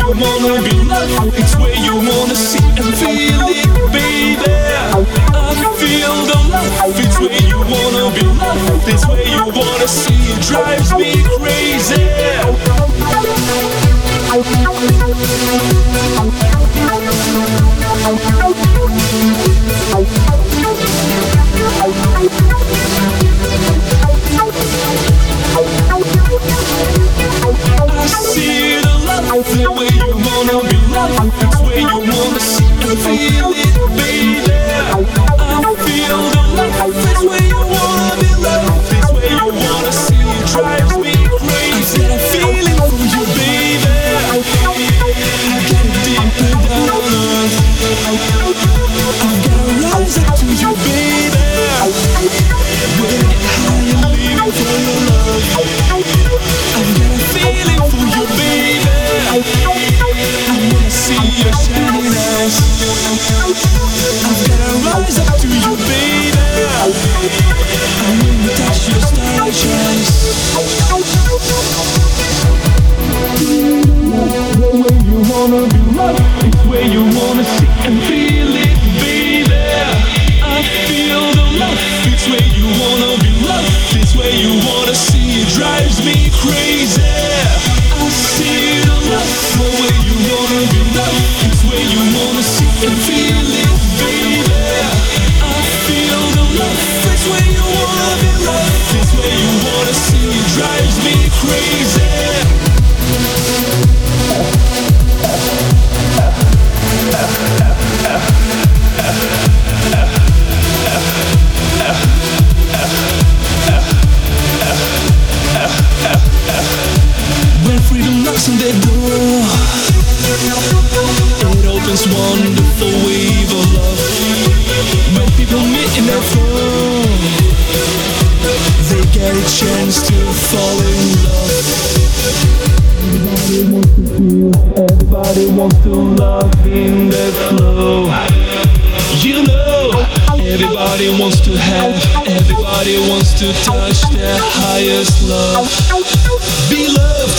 you wanna be. It's where you wanna see and feel it, baby. I feel the love. It's where you wanna be. It's where you wanna see. It drives me It's you wanna see and feel it, baby. It's you wanna see. And feel it, baby. Fall in love. Everybody wants to feel, everybody wants to love in the flow. You know, everybody wants to have, everybody wants to touch their highest love. Be loved.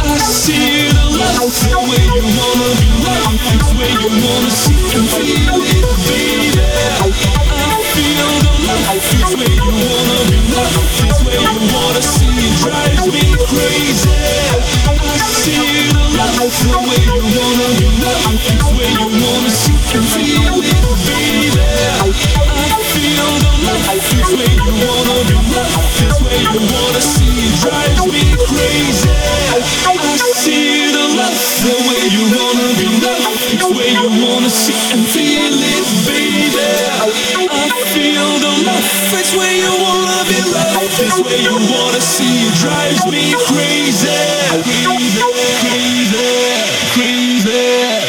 I see the love, the way you wanna be loved. It's where you wanna see and feel it, baby. I feel the love, it's where you wanna see. Drives me crazy. I see love, the way you wanna be loved. It's you wanna see and feel it, baby. I feel the love, it's where you wanna be loved. It's you wanna see. Drives me crazy. I see the love, the way you wanna be loved. It's you wanna see and feel it, baby. I feel the love, it's you wanna loved. It's where you wanna see. It drives me crazy, crazy, crazy, crazy.